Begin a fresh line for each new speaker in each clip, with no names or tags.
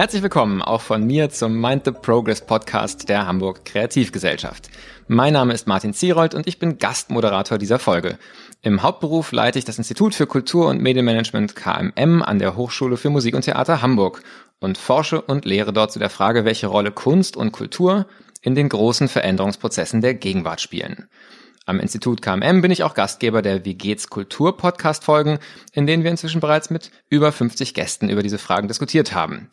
Herzlich willkommen auch von mir zum Mind the Progress Podcast der Hamburg Kreativgesellschaft. Mein Name ist Martin Zierold und ich bin Gastmoderator dieser Folge. Im Hauptberuf leite ich das Institut für Kultur- und Medienmanagement KMM an der Hochschule für Musik und Theater Hamburg und forsche und lehre dort zu der Frage, welche Rolle Kunst und Kultur in den großen Veränderungsprozessen der Gegenwart spielen. Am Institut KMM bin ich auch Gastgeber der Wie geht's Kultur Podcast Folgen, in denen wir inzwischen bereits mit über 50 Gästen über diese Fragen diskutiert haben.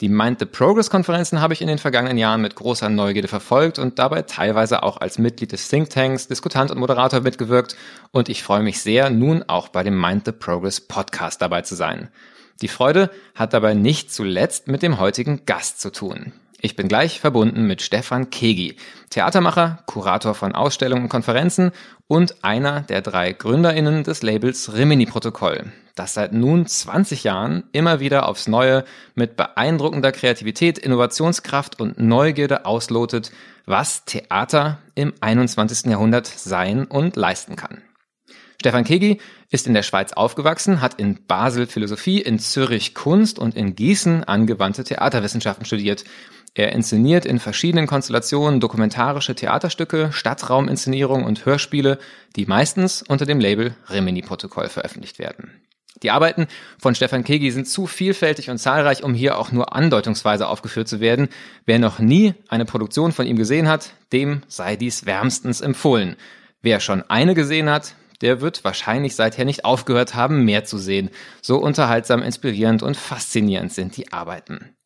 Die Mind the Progress Konferenzen habe ich in den vergangenen Jahren mit großer Neugierde verfolgt und dabei teilweise auch als Mitglied des Thinktanks, Diskutant und Moderator mitgewirkt und ich freue mich sehr, nun auch bei dem Mind the Progress Podcast dabei zu sein. Die Freude hat dabei nicht zuletzt mit dem heutigen Gast zu tun. Ich bin gleich verbunden mit Stefan Kegi, Theatermacher, Kurator von Ausstellungen und Konferenzen und einer der drei GründerInnen des Labels Rimini Protokoll, das seit nun 20 Jahren immer wieder aufs Neue mit beeindruckender Kreativität, Innovationskraft und Neugierde auslotet, was Theater im 21. Jahrhundert sein und leisten kann. Stefan Kegi ist in der Schweiz aufgewachsen, hat in Basel Philosophie, in Zürich Kunst und in Gießen angewandte Theaterwissenschaften studiert er inszeniert in verschiedenen Konstellationen dokumentarische Theaterstücke, Stadtrauminszenierungen und Hörspiele, die meistens unter dem Label Rimini-Protokoll veröffentlicht werden. Die Arbeiten von Stefan Kegi sind zu vielfältig und zahlreich, um hier auch nur andeutungsweise aufgeführt zu werden. Wer noch nie eine Produktion von ihm gesehen hat, dem sei dies wärmstens empfohlen. Wer schon eine gesehen hat, der wird wahrscheinlich seither nicht aufgehört haben, mehr zu sehen. So unterhaltsam, inspirierend und faszinierend sind die Arbeiten.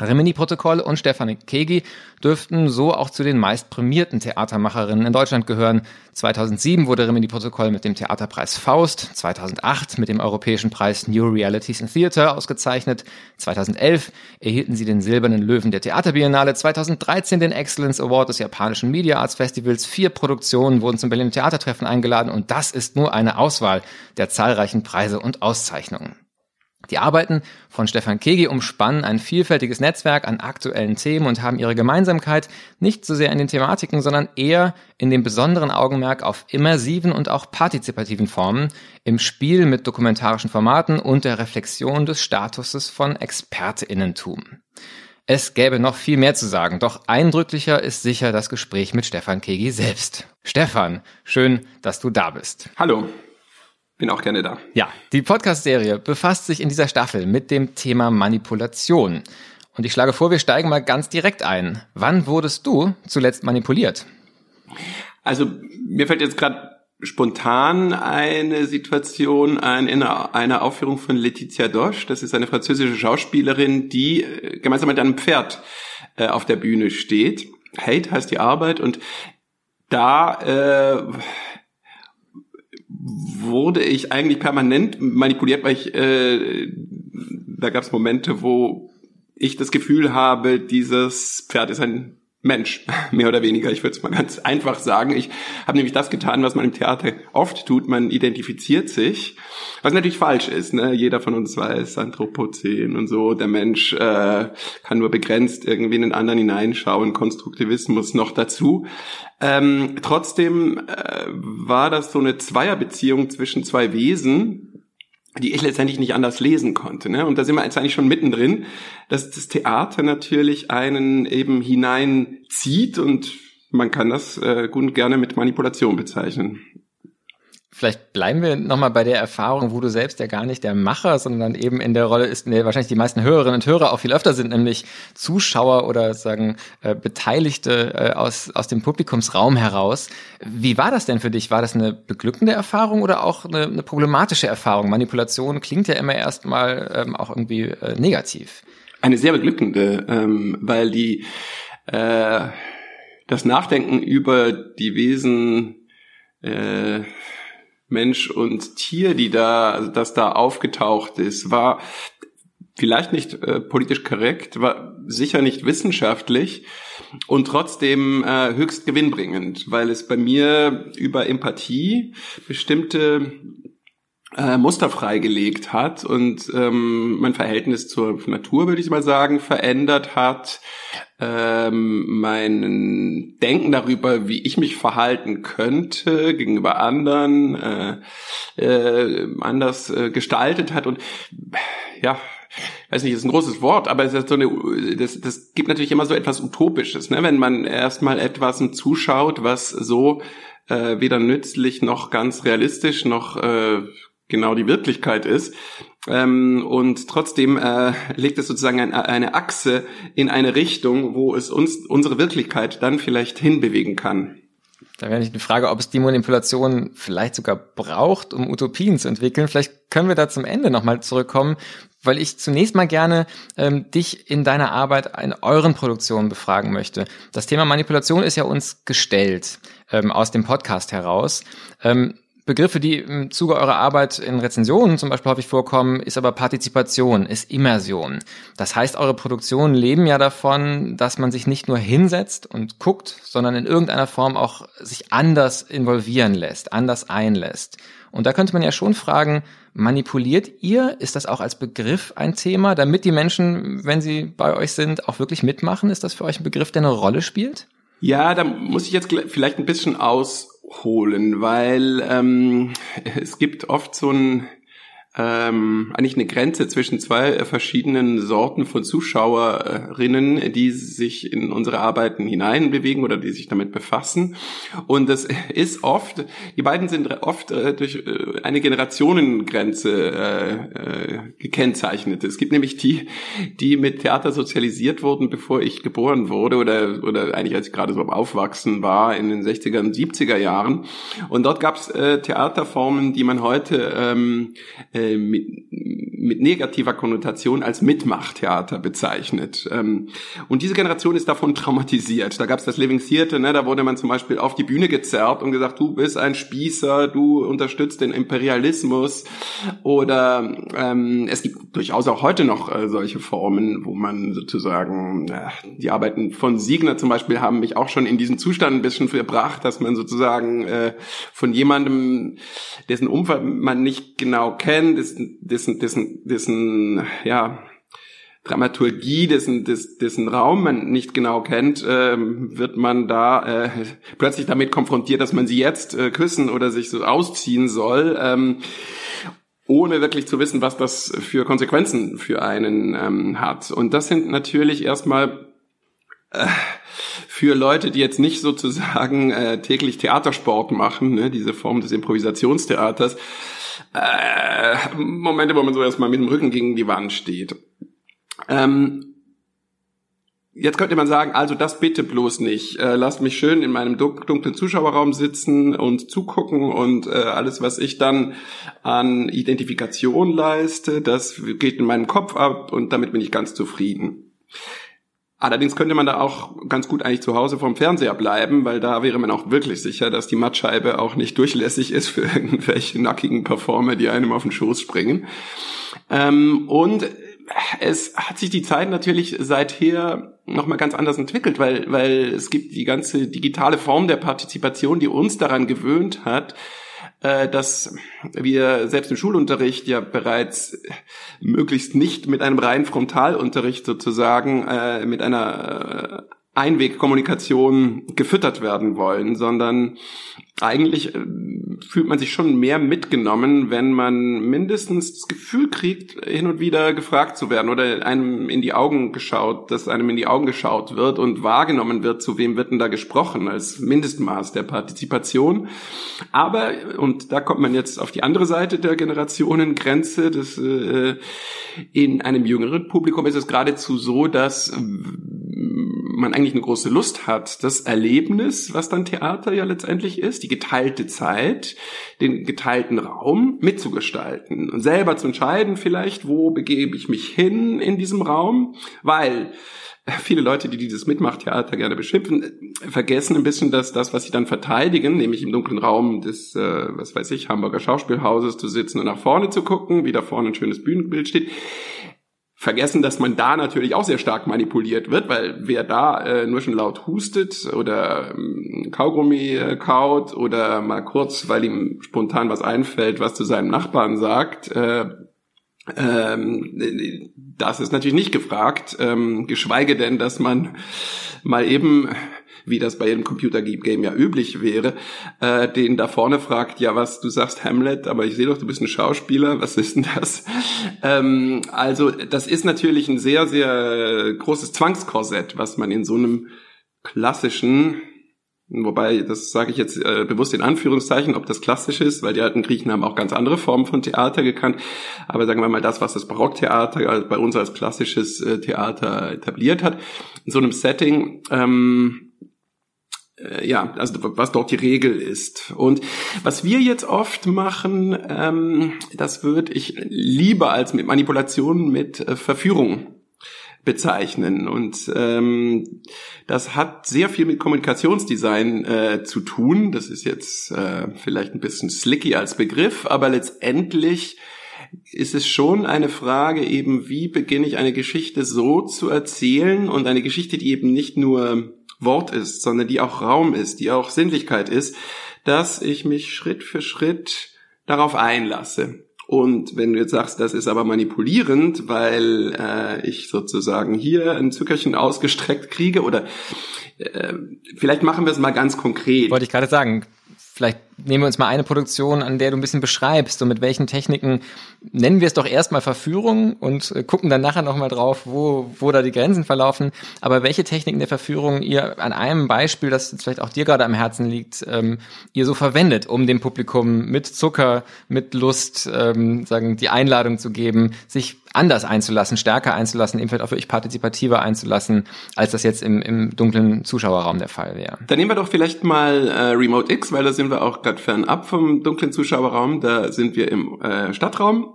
Rimini-Protokoll und Stefanie Kegi dürften so auch zu den meist prämierten Theatermacherinnen in Deutschland gehören. 2007 wurde Rimini-Protokoll mit dem Theaterpreis Faust, 2008 mit dem Europäischen Preis New Realities in Theatre ausgezeichnet, 2011 erhielten sie den Silbernen Löwen der Theaterbiennale, 2013 den Excellence Award des japanischen Media Arts Festivals, vier Produktionen wurden zum Berliner Theatertreffen eingeladen und das ist nur eine Auswahl der zahlreichen Preise und Auszeichnungen. Die Arbeiten von Stefan Kegi umspannen ein vielfältiges Netzwerk an aktuellen Themen und haben ihre Gemeinsamkeit nicht so sehr in den Thematiken, sondern eher in dem besonderen Augenmerk auf immersiven und auch partizipativen Formen, im Spiel mit dokumentarischen Formaten und der Reflexion des Statuses von Expertinnentum. Es gäbe noch viel mehr zu sagen, doch eindrücklicher ist sicher das Gespräch mit Stefan Kegi selbst. Stefan, schön, dass du da bist.
Hallo. Bin auch gerne da.
Ja, die Podcast-Serie befasst sich in dieser Staffel mit dem Thema Manipulation. Und ich schlage vor, wir steigen mal ganz direkt ein. Wann wurdest du zuletzt manipuliert?
Also mir fällt jetzt gerade spontan eine Situation ein in einer Aufführung von Laetitia Dosch. Das ist eine französische Schauspielerin, die äh, gemeinsam mit einem Pferd äh, auf der Bühne steht. Hate heißt die Arbeit und da äh, wurde ich eigentlich permanent manipuliert, weil ich, äh, da gab es Momente, wo ich das Gefühl habe, dieses Pferd ist ein Mensch, mehr oder weniger. Ich würde es mal ganz einfach sagen. Ich habe nämlich das getan, was man im Theater oft tut. Man identifiziert sich, was natürlich falsch ist. Ne? Jeder von uns weiß, Anthropozän und so, der Mensch äh, kann nur begrenzt irgendwie in den anderen hineinschauen, Konstruktivismus noch dazu. Ähm, trotzdem äh, war das so eine Zweierbeziehung zwischen zwei Wesen, die ich letztendlich nicht anders lesen konnte. Ne? Und da sind wir jetzt eigentlich schon mittendrin, dass das Theater natürlich einen eben hineinzieht und man kann das äh, gut und gerne mit Manipulation bezeichnen.
Vielleicht bleiben wir nochmal bei der Erfahrung, wo du selbst ja gar nicht der Macher, sondern eben in der Rolle ist, in der wahrscheinlich die meisten Hörerinnen und Hörer auch viel öfter sind, nämlich Zuschauer oder sagen äh, Beteiligte äh, aus, aus dem Publikumsraum heraus. Wie war das denn für dich? War das eine beglückende Erfahrung oder auch eine, eine problematische Erfahrung? Manipulation klingt ja immer erstmal ähm, auch irgendwie äh, negativ.
Eine sehr beglückende, ähm, weil die äh, das Nachdenken über die Wesen äh, Mensch und Tier, die da, also das da aufgetaucht ist, war vielleicht nicht äh, politisch korrekt, war sicher nicht wissenschaftlich und trotzdem äh, höchst gewinnbringend, weil es bei mir über Empathie bestimmte äh, Muster freigelegt hat und ähm, mein Verhältnis zur Natur, würde ich mal sagen, verändert hat, ähm, mein Denken darüber, wie ich mich verhalten könnte gegenüber anderen, äh, äh, anders äh, gestaltet hat und ja, weiß nicht, ist ein großes Wort, aber es ist so eine, das, das gibt natürlich immer so etwas Utopisches, ne? wenn man erstmal etwas zuschaut, was so äh, weder nützlich noch ganz realistisch noch äh, genau die Wirklichkeit ist. Ähm, und trotzdem äh, legt es sozusagen ein, eine Achse in eine Richtung, wo es uns unsere Wirklichkeit dann vielleicht hinbewegen kann.
Da wäre nicht die Frage, ob es die Manipulation vielleicht sogar braucht, um Utopien zu entwickeln. Vielleicht können wir da zum Ende nochmal zurückkommen, weil ich zunächst mal gerne ähm, dich in deiner Arbeit in euren Produktionen befragen möchte. Das Thema Manipulation ist ja uns gestellt ähm, aus dem Podcast heraus. Ähm, Begriffe, die im Zuge eurer Arbeit in Rezensionen zum Beispiel häufig vorkommen, ist aber Partizipation, ist Immersion. Das heißt, eure Produktionen leben ja davon, dass man sich nicht nur hinsetzt und guckt, sondern in irgendeiner Form auch sich anders involvieren lässt, anders einlässt. Und da könnte man ja schon fragen, manipuliert ihr? Ist das auch als Begriff ein Thema, damit die Menschen, wenn sie bei euch sind, auch wirklich mitmachen? Ist das für euch ein Begriff, der eine Rolle spielt?
Ja, da muss ich jetzt vielleicht ein bisschen aus holen, weil ähm, es gibt oft so ein ähm, eigentlich eine Grenze zwischen zwei äh, verschiedenen Sorten von Zuschauerinnen, die sich in unsere Arbeiten hineinbewegen oder die sich damit befassen. Und das ist oft, die beiden sind oft äh, durch äh, eine Generationengrenze äh, äh, gekennzeichnet. Es gibt nämlich die, die mit Theater sozialisiert wurden, bevor ich geboren wurde oder, oder eigentlich als ich gerade so am Aufwachsen war in den 60er und 70er Jahren. Und dort gab es äh, Theaterformen, die man heute ähm, äh, mit, mit negativer Konnotation als Mitmachtheater bezeichnet. Ähm, und diese Generation ist davon traumatisiert. Da gab es das Living Theater, ne, da wurde man zum Beispiel auf die Bühne gezerrt und gesagt, du bist ein Spießer, du unterstützt den Imperialismus. Oder ähm, es gibt durchaus auch heute noch äh, solche Formen, wo man sozusagen, äh, die Arbeiten von Siegner zum Beispiel haben mich auch schon in diesen Zustand ein bisschen verbracht, dass man sozusagen äh, von jemandem, dessen Umfeld man nicht genau kennt, dessen, dessen, dessen, dessen ja, Dramaturgie, dessen, dessen, dessen Raum man nicht genau kennt, äh, wird man da äh, plötzlich damit konfrontiert, dass man sie jetzt äh, küssen oder sich so ausziehen soll, ähm, ohne wirklich zu wissen, was das für Konsequenzen für einen ähm, hat. Und das sind natürlich erstmal äh, für Leute, die jetzt nicht sozusagen äh, täglich Theatersport machen, ne, diese Form des Improvisationstheaters, äh, Momente, wo man so erstmal mit dem Rücken gegen die Wand steht. Ähm, Jetzt könnte man sagen, also das bitte bloß nicht. Äh, lasst mich schön in meinem dunklen Zuschauerraum sitzen und zugucken und äh, alles, was ich dann an Identifikation leiste, das geht in meinem Kopf ab und damit bin ich ganz zufrieden. Allerdings könnte man da auch ganz gut eigentlich zu Hause vom Fernseher bleiben, weil da wäre man auch wirklich sicher, dass die Mattscheibe auch nicht durchlässig ist für irgendwelche nackigen Performer, die einem auf den Schoß springen. Ähm, und es hat sich die Zeit natürlich seither nochmal ganz anders entwickelt, weil, weil es gibt die ganze digitale Form der Partizipation, die uns daran gewöhnt hat, dass wir selbst im Schulunterricht ja bereits möglichst nicht mit einem reinen Frontalunterricht sozusagen, äh, mit einer äh, Einwegkommunikation gefüttert werden wollen, sondern eigentlich äh, fühlt man sich schon mehr mitgenommen, wenn man mindestens das Gefühl kriegt, hin und wieder gefragt zu werden oder einem in die Augen geschaut, dass einem in die Augen geschaut wird und wahrgenommen wird, zu wem wird denn da gesprochen, als Mindestmaß der Partizipation. Aber, und da kommt man jetzt auf die andere Seite der Generationengrenze, das, äh, in einem jüngeren Publikum ist es geradezu so, dass man eigentlich eine große Lust hat, das Erlebnis, was dann Theater ja letztendlich ist, die geteilte Zeit, den geteilten Raum mitzugestalten und selber zu entscheiden vielleicht, wo begebe ich mich hin in diesem Raum, weil viele Leute, die dieses Mitmachtheater gerne beschimpfen, vergessen ein bisschen, dass das, was sie dann verteidigen, nämlich im dunklen Raum des, äh, was weiß ich, Hamburger Schauspielhauses zu sitzen und nach vorne zu gucken, wie da vorne ein schönes Bühnenbild steht, vergessen, dass man da natürlich auch sehr stark manipuliert wird, weil wer da äh, nur schon laut hustet oder ähm, Kaugummi äh, kaut oder mal kurz, weil ihm spontan was einfällt, was zu seinem Nachbarn sagt, äh, ähm, das ist natürlich nicht gefragt, ähm, geschweige denn, dass man mal eben wie das bei jedem Computer-Game ja üblich wäre, äh, den da vorne fragt, ja was, du sagst Hamlet, aber ich sehe doch, du bist ein Schauspieler, was ist denn das? Ähm, also das ist natürlich ein sehr, sehr großes Zwangskorsett, was man in so einem klassischen Wobei, das sage ich jetzt äh, bewusst in Anführungszeichen, ob das klassisch ist, weil die alten Griechen haben auch ganz andere Formen von Theater gekannt. Aber sagen wir mal, das, was das Barocktheater bei uns als klassisches äh, Theater etabliert hat, in so einem Setting, ähm, äh, ja, also was dort die Regel ist. Und was wir jetzt oft machen, ähm, das würde ich lieber als mit Manipulation mit äh, Verführung bezeichnen. Und ähm, das hat sehr viel mit Kommunikationsdesign äh, zu tun. Das ist jetzt äh, vielleicht ein bisschen slicky als Begriff, aber letztendlich ist es schon eine Frage eben, wie beginne ich eine Geschichte so zu erzählen und eine Geschichte, die eben nicht nur Wort ist, sondern die auch Raum ist, die auch Sinnlichkeit ist, dass ich mich Schritt für Schritt darauf einlasse. Und wenn du jetzt sagst, das ist aber manipulierend, weil äh, ich sozusagen hier ein Zuckerchen ausgestreckt kriege oder äh, vielleicht machen wir es mal ganz konkret.
Wollte ich gerade sagen, vielleicht nehmen wir uns mal eine Produktion, an der du ein bisschen beschreibst, und mit welchen Techniken nennen wir es doch erstmal Verführung und äh, gucken dann nachher nochmal drauf, wo, wo da die Grenzen verlaufen. Aber welche Techniken der Verführung ihr an einem Beispiel, das vielleicht auch dir gerade am Herzen liegt, ähm, ihr so verwendet, um dem Publikum mit Zucker, mit Lust, ähm, sagen, die Einladung zu geben, sich anders einzulassen, stärker einzulassen, eben vielleicht auch wirklich partizipativer einzulassen, als das jetzt im, im dunklen Zuschauerraum der Fall wäre.
Dann nehmen wir doch vielleicht mal äh, Remote X, weil da sind wir auch gerade fernab vom dunklen Zuschauerraum. Da sind wir im äh, Stadtraum.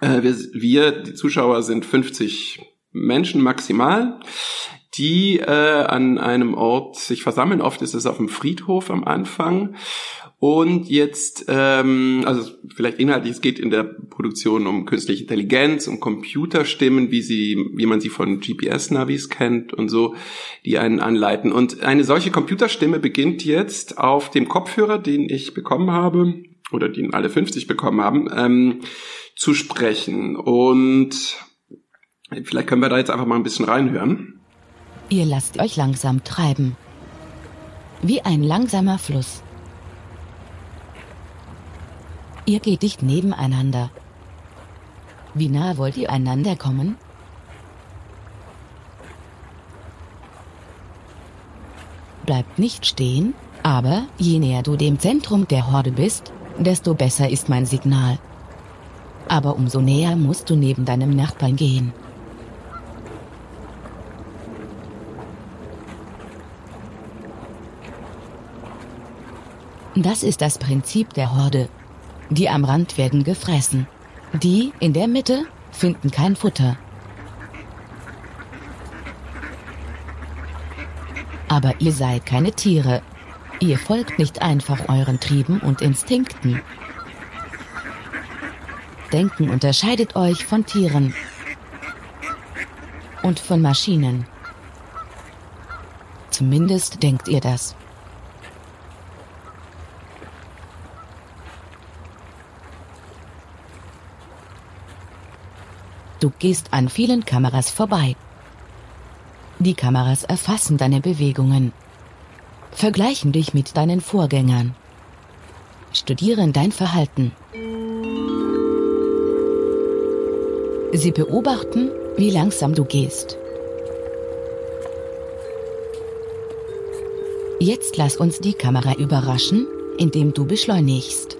Äh, wir, wir, die Zuschauer, sind 50 Menschen maximal die äh, an einem Ort sich versammeln. Oft ist es auf dem Friedhof am Anfang. Und jetzt, ähm, also vielleicht inhaltlich, es geht in der Produktion um künstliche Intelligenz, um Computerstimmen, wie sie, wie man sie von GPS-Navis kennt und so, die einen anleiten. Und eine solche Computerstimme beginnt jetzt auf dem Kopfhörer, den ich bekommen habe, oder den alle 50 bekommen haben, ähm, zu sprechen. Und vielleicht können wir da jetzt einfach mal ein bisschen reinhören.
Ihr lasst euch langsam treiben. Wie ein langsamer Fluss. Ihr geht dicht nebeneinander. Wie nah wollt ihr einander kommen? Bleibt nicht stehen, aber je näher du dem Zentrum der Horde bist, desto besser ist mein Signal. Aber umso näher musst du neben deinem Nachbarn gehen. Das ist das Prinzip der Horde. Die am Rand werden gefressen. Die in der Mitte finden kein Futter. Aber ihr seid keine Tiere. Ihr folgt nicht einfach euren Trieben und Instinkten. Denken unterscheidet euch von Tieren. und von Maschinen. Zumindest denkt ihr das. Du gehst an vielen Kameras vorbei. Die Kameras erfassen deine Bewegungen, vergleichen dich mit deinen Vorgängern, studieren dein Verhalten. Sie beobachten, wie langsam du gehst. Jetzt lass uns die Kamera überraschen, indem du beschleunigst.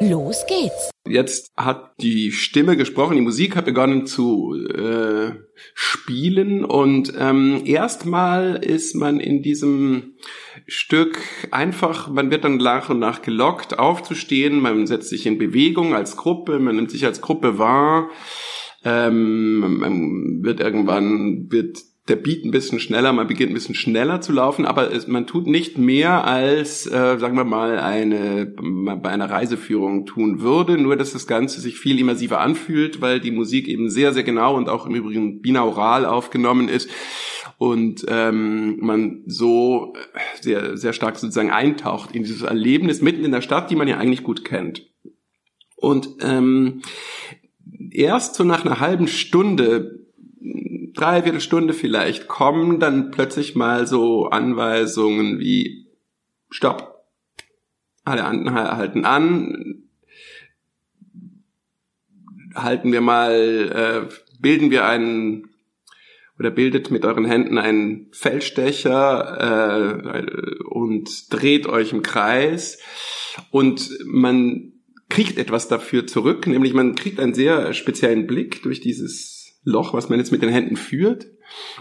Los geht's!
Jetzt hat die Stimme gesprochen, die Musik hat begonnen zu äh, spielen und ähm, erstmal ist man in diesem Stück einfach, man wird dann nach und nach gelockt, aufzustehen, man setzt sich in Bewegung als Gruppe, man nimmt sich als Gruppe wahr, ähm, man wird irgendwann, wird der Beat ein bisschen schneller, man beginnt ein bisschen schneller zu laufen, aber es, man tut nicht mehr als, äh, sagen wir mal, eine bei einer Reiseführung tun würde, nur dass das Ganze sich viel immersiver anfühlt, weil die Musik eben sehr, sehr genau und auch im Übrigen binaural aufgenommen ist und ähm, man so sehr, sehr stark sozusagen eintaucht in dieses Erlebnis mitten in der Stadt, die man ja eigentlich gut kennt. Und ähm, erst so nach einer halben Stunde dreiviertel Stunde vielleicht kommen dann plötzlich mal so Anweisungen wie Stopp. Alle anderen halten an. Halten wir mal, äh, bilden wir einen oder bildet mit euren Händen einen Feldstecher äh, und dreht euch im Kreis und man kriegt etwas dafür zurück, nämlich man kriegt einen sehr speziellen Blick durch dieses Loch, was man jetzt mit den Händen führt.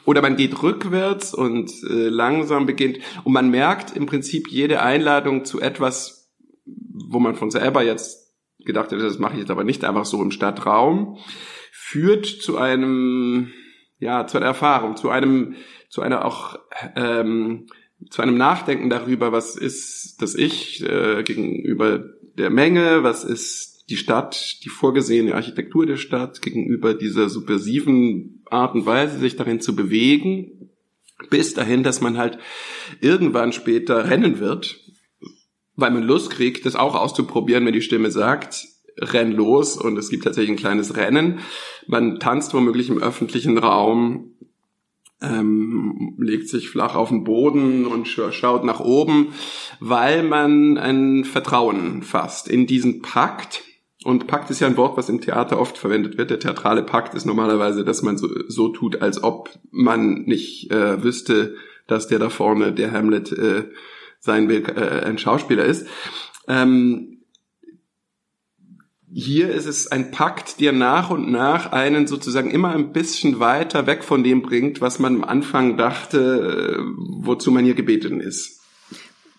Oder man geht rückwärts und äh, langsam beginnt. Und man merkt im Prinzip jede Einladung zu etwas, wo man von selber jetzt gedacht hat, das mache ich jetzt aber nicht einfach so im Stadtraum, führt zu einem, ja, zu einer Erfahrung, zu einem, zu einer auch, ähm, zu einem Nachdenken darüber, was ist das Ich äh, gegenüber der Menge, was ist die Stadt, die vorgesehene Architektur der Stadt gegenüber dieser subversiven Art und Weise, sich darin zu bewegen, bis dahin, dass man halt irgendwann später rennen wird, weil man Lust kriegt, das auch auszuprobieren, wenn die Stimme sagt, renn los und es gibt tatsächlich ein kleines Rennen. Man tanzt womöglich im öffentlichen Raum, ähm, legt sich flach auf den Boden und schaut nach oben, weil man ein Vertrauen fasst in diesen Pakt, und Pakt ist ja ein Wort, was im Theater oft verwendet wird. Der theatrale Pakt ist normalerweise, dass man so, so tut, als ob man nicht äh, wüsste, dass der da vorne, der Hamlet äh, sein will, äh, ein Schauspieler ist. Ähm, hier ist es ein Pakt, der nach und nach einen sozusagen immer ein bisschen weiter weg von dem bringt, was man am Anfang dachte, äh, wozu man hier gebeten ist.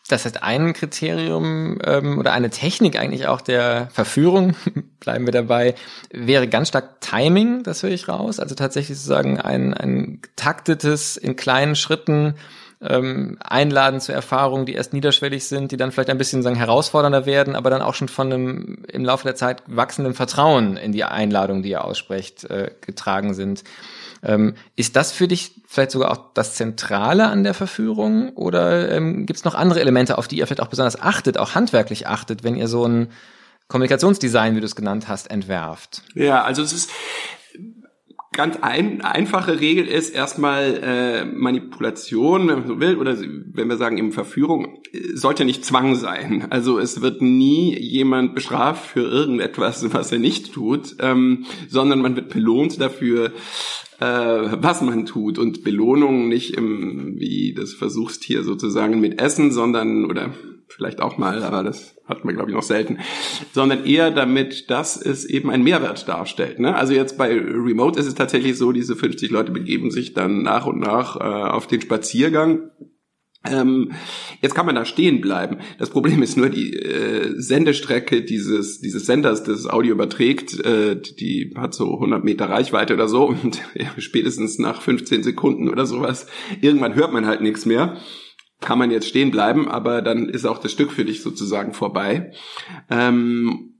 Das heißt, ein Kriterium ähm, oder eine Technik eigentlich auch der Verführung, bleiben wir dabei, wäre ganz stark Timing, das höre ich raus. Also tatsächlich sozusagen ein, ein taktetes, in kleinen Schritten ähm, einladen zu Erfahrungen, die erst niederschwellig sind, die dann vielleicht ein bisschen sagen, herausfordernder werden, aber dann auch schon von einem im Laufe der Zeit wachsenden Vertrauen in die Einladung, die ihr aussprecht, äh, getragen sind. Ähm, ist das für dich vielleicht sogar auch das Zentrale an der Verführung oder ähm, gibt es noch andere Elemente, auf die ihr vielleicht auch besonders achtet, auch handwerklich achtet, wenn ihr so ein Kommunikationsdesign, wie du es genannt hast, entwerft?
Ja, also es ist ganz ein, einfache Regel ist erstmal äh, Manipulation, wenn man so will, oder wenn wir sagen eben Verführung, sollte nicht Zwang sein. Also es wird nie jemand bestraft für irgendetwas, was er nicht tut, ähm, sondern man wird belohnt dafür, äh, was man tut und Belohnung nicht im, wie das Versuchstier sozusagen mit Essen, sondern, oder vielleicht auch mal, aber das hat man glaube ich noch selten, sondern eher damit, dass es eben einen Mehrwert darstellt. Ne? Also jetzt bei Remote ist es tatsächlich so, diese 50 Leute begeben sich dann nach und nach äh, auf den Spaziergang ähm, jetzt kann man da stehen bleiben. Das Problem ist nur die äh, Sendestrecke dieses dieses Senders, das Audio überträgt, äh, die hat so 100 Meter Reichweite oder so und ja, spätestens nach 15 Sekunden oder sowas irgendwann hört man halt nichts mehr. Kann man jetzt stehen bleiben, aber dann ist auch das Stück für dich sozusagen vorbei. Ähm,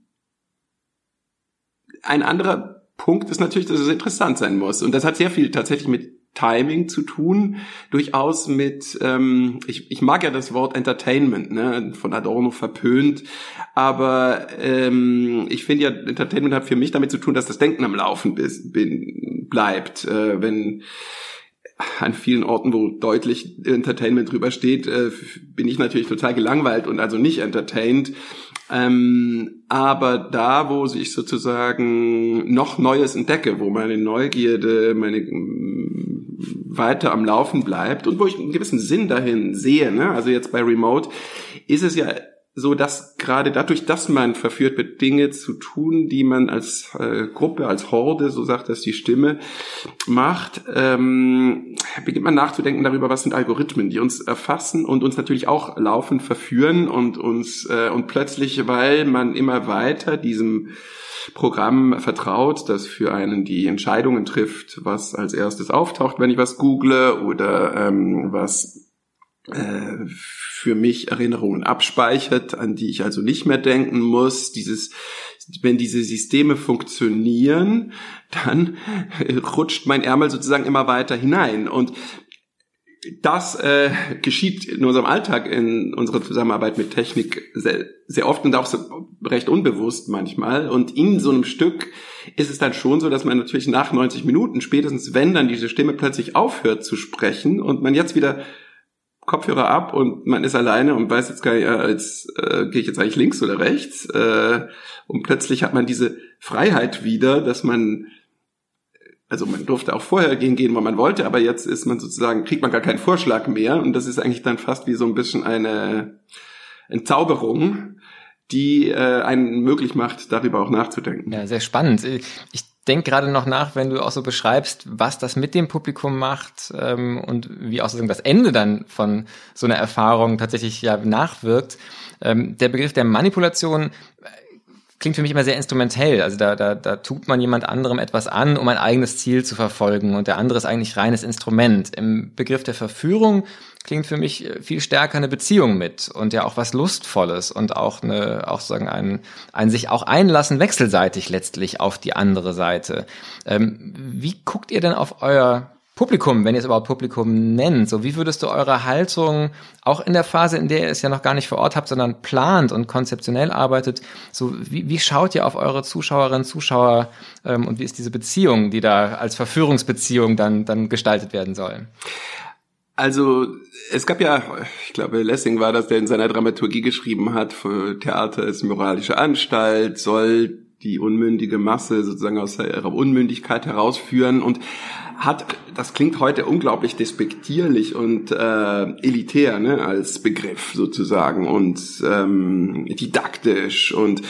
ein anderer Punkt ist natürlich, dass es interessant sein muss. Und das hat sehr viel tatsächlich mit Timing zu tun, durchaus mit, ähm, ich, ich mag ja das Wort Entertainment, ne, von Adorno verpönt, aber ähm, ich finde ja, Entertainment hat für mich damit zu tun, dass das Denken am Laufen bis, bin, bleibt. Äh, wenn an vielen Orten, wo deutlich Entertainment drüber steht, äh, bin ich natürlich total gelangweilt und also nicht entertained. Ähm, aber da, wo ich sozusagen noch Neues entdecke, wo meine Neugierde, meine weiter am Laufen bleibt und wo ich einen gewissen Sinn dahin sehe, ne? also jetzt bei Remote, ist es ja so dass gerade dadurch, dass man verführt wird, Dinge zu tun, die man als äh, Gruppe, als Horde, so sagt das die Stimme, macht, ähm, beginnt man nachzudenken darüber, was sind Algorithmen, die uns erfassen und uns natürlich auch laufend verführen und uns äh, und plötzlich, weil man immer weiter diesem Programm vertraut, das für einen die Entscheidungen trifft, was als erstes auftaucht, wenn ich was google oder ähm, was äh, für mich Erinnerungen abspeichert, an die ich also nicht mehr denken muss. Dieses, wenn diese Systeme funktionieren, dann rutscht mein Ärmel sozusagen immer weiter hinein. Und das äh, geschieht in unserem Alltag, in unserer Zusammenarbeit mit Technik sehr, sehr oft und auch so recht unbewusst manchmal. Und in so einem Stück ist es dann schon so, dass man natürlich nach 90 Minuten, spätestens wenn dann diese Stimme plötzlich aufhört zu sprechen und man jetzt wieder Kopfhörer ab und man ist alleine und weiß jetzt gar nicht, äh, jetzt äh, gehe ich jetzt eigentlich links oder rechts. Äh, und plötzlich hat man diese Freiheit wieder, dass man, also man durfte auch vorher gehen, gehen, wo man wollte, aber jetzt ist man sozusagen, kriegt man gar keinen Vorschlag mehr. Und das ist eigentlich dann fast wie so ein bisschen eine Entzauberung, die äh, einen möglich macht, darüber auch nachzudenken.
Ja, sehr spannend. Ich denke gerade noch nach, wenn du auch so beschreibst, was das mit dem Publikum macht ähm, und wie auch sozusagen das Ende dann von so einer Erfahrung tatsächlich ja nachwirkt. Ähm, der Begriff der Manipulation klingt für mich immer sehr instrumentell. Also da, da, da tut man jemand anderem etwas an, um ein eigenes Ziel zu verfolgen und der andere ist eigentlich reines Instrument. Im Begriff der Verführung klingt für mich viel stärker eine Beziehung mit und ja auch was Lustvolles und auch eine, auch sagen ein, ein sich auch einlassen wechselseitig letztlich auf die andere Seite. Ähm, wie guckt ihr denn auf euer Publikum, wenn ihr es überhaupt Publikum nennt, so wie würdest du eure Haltung auch in der Phase, in der ihr es ja noch gar nicht vor Ort habt, sondern plant und konzeptionell arbeitet, so wie, wie schaut ihr auf eure Zuschauerinnen, Zuschauer ähm, und wie ist diese Beziehung, die da als Verführungsbeziehung dann dann gestaltet werden soll?
Also es gab ja, ich glaube, Lessing war das, der in seiner Dramaturgie geschrieben hat, Theater ist moralische Anstalt, soll die unmündige Masse sozusagen aus ihrer Unmündigkeit herausführen und hat, das klingt heute unglaublich despektierlich und äh, elitär ne, als Begriff sozusagen und ähm, didaktisch und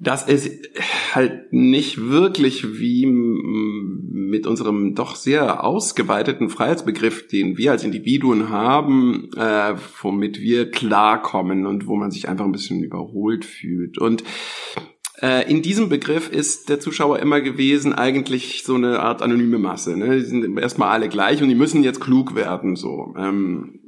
das ist halt nicht wirklich wie mit unserem doch sehr ausgeweiteten Freiheitsbegriff, den wir als Individuen haben, äh, womit wir klarkommen und wo man sich einfach ein bisschen überholt fühlt. Und äh, in diesem Begriff ist der Zuschauer immer gewesen eigentlich so eine Art anonyme Masse. Ne? Die sind erstmal alle gleich und die müssen jetzt klug werden. So. Ähm,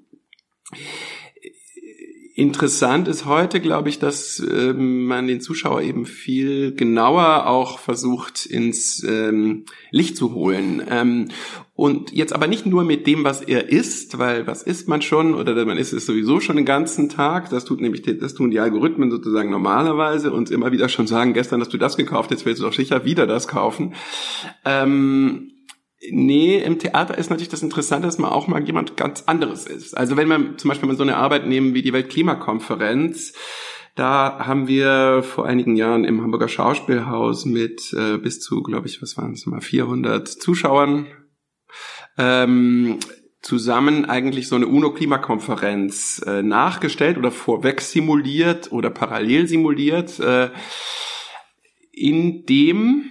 Interessant ist heute, glaube ich, dass ähm, man den Zuschauer eben viel genauer auch versucht ins ähm, Licht zu holen. Ähm, und jetzt aber nicht nur mit dem, was er isst, weil was isst man schon oder man isst es sowieso schon den ganzen Tag. Das tut nämlich, das tun die Algorithmen sozusagen normalerweise und immer wieder schon sagen, gestern hast du das gekauft, jetzt willst du doch sicher wieder das kaufen. Ähm, Nee, im Theater ist natürlich das Interessante, dass man auch mal jemand ganz anderes ist. Also wenn man zum Beispiel mal so eine Arbeit nehmen wie die Weltklimakonferenz, da haben wir vor einigen Jahren im Hamburger Schauspielhaus mit äh, bis zu, glaube ich, was waren es mal, 400 Zuschauern ähm, zusammen eigentlich so eine UNO-Klimakonferenz äh, nachgestellt oder vorweg simuliert oder parallel simuliert, äh, in dem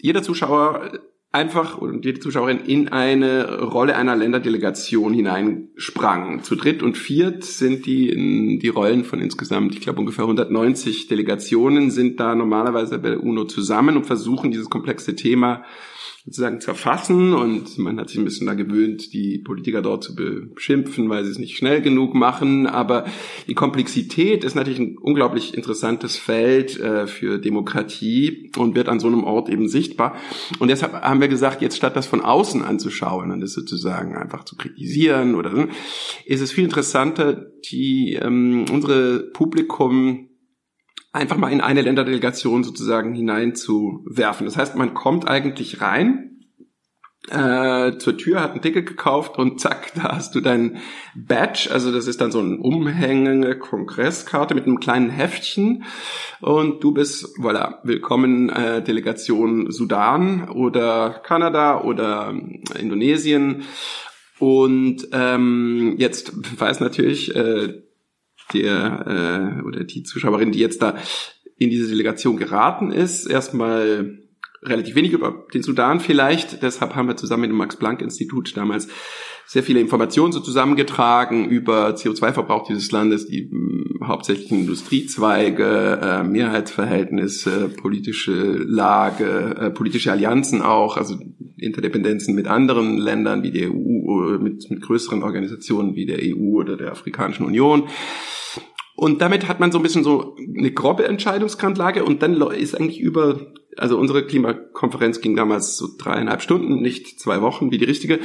jeder Zuschauer einfach und jede Zuschauerin in eine Rolle einer Länderdelegation hineinsprang. Zu dritt und viert sind die in die Rollen von insgesamt, ich glaube ungefähr 190 Delegationen sind da normalerweise bei der UNO zusammen und versuchen dieses komplexe Thema sozusagen zerfassen und man hat sich ein bisschen da gewöhnt, die Politiker dort zu beschimpfen, weil sie es nicht schnell genug machen. Aber die Komplexität ist natürlich ein unglaublich interessantes Feld äh, für Demokratie und wird an so einem Ort eben sichtbar. Und deshalb haben wir gesagt, jetzt statt das von außen anzuschauen und das sozusagen einfach zu kritisieren oder so, ist es viel interessanter, die ähm, unsere Publikum einfach mal in eine Länderdelegation sozusagen hineinzuwerfen. Das heißt, man kommt eigentlich rein, äh, zur Tür, hat ein Ticket gekauft und zack, da hast du dein Badge. Also das ist dann so eine umhängende Kongresskarte mit einem kleinen Heftchen und du bist, voilà, willkommen äh, Delegation Sudan oder Kanada oder äh, Indonesien. Und ähm, jetzt weiß natürlich äh, der äh, oder die Zuschauerin, die jetzt da in diese Delegation geraten ist, erstmal relativ wenig über den Sudan vielleicht. Deshalb haben wir zusammen mit dem Max-Planck-Institut damals sehr viele Informationen so zusammengetragen über CO2-Verbrauch dieses Landes, die mh, hauptsächlichen Industriezweige, äh, Mehrheitsverhältnisse, politische Lage, äh, politische Allianzen auch, also Interdependenzen mit anderen Ländern wie der EU, äh, mit, mit größeren Organisationen wie der EU oder der Afrikanischen Union. Und damit hat man so ein bisschen so eine grobe Entscheidungsgrundlage und dann ist eigentlich über, also unsere Klimakonferenz ging damals so dreieinhalb Stunden, nicht zwei Wochen wie die richtige.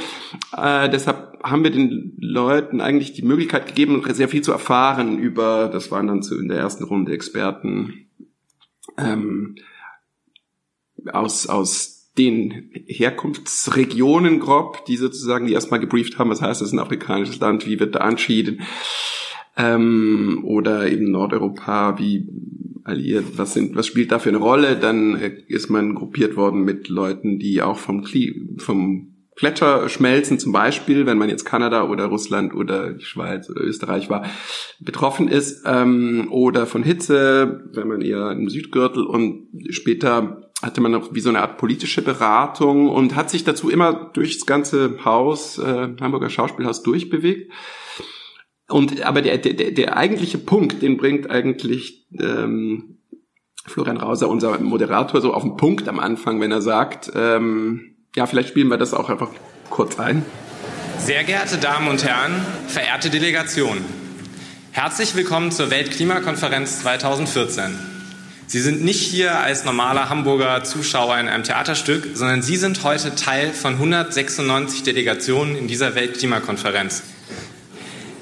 Äh, deshalb haben wir den Leuten eigentlich die Möglichkeit gegeben, sehr viel zu erfahren über, das waren dann so in der ersten Runde Experten ähm, aus, aus den Herkunftsregionen grob, die sozusagen die erstmal gebrieft haben, was heißt das ist ein afrikanisches Land, wie wird da entschieden ähm, oder eben Nordeuropa, wie alliiert, was sind, was spielt da für eine Rolle? Dann äh, ist man gruppiert worden mit Leuten, die auch vom, Kli vom Gletscher schmelzen, zum Beispiel, wenn man jetzt Kanada oder Russland oder die Schweiz oder Österreich war, betroffen ist, ähm, oder von Hitze, wenn man eher im Südgürtel und später hatte man noch wie so eine Art politische Beratung und hat sich dazu immer durchs ganze Haus, äh, Hamburger Schauspielhaus durchbewegt. Und aber der, der, der eigentliche Punkt, den bringt eigentlich ähm, Florian Rauser, unser Moderator, so auf den Punkt am Anfang, wenn er sagt, ähm, ja, vielleicht spielen wir das auch einfach kurz ein.
Sehr geehrte Damen und Herren, verehrte Delegation, herzlich willkommen zur Weltklimakonferenz 2014. Sie sind nicht hier als normaler Hamburger Zuschauer in einem Theaterstück, sondern Sie sind heute Teil von 196 Delegationen in dieser Weltklimakonferenz.